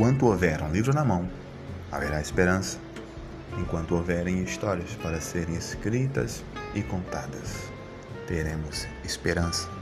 enquanto houver um livro na mão, haverá esperança. Enquanto houverem histórias para serem escritas e contadas, teremos esperança.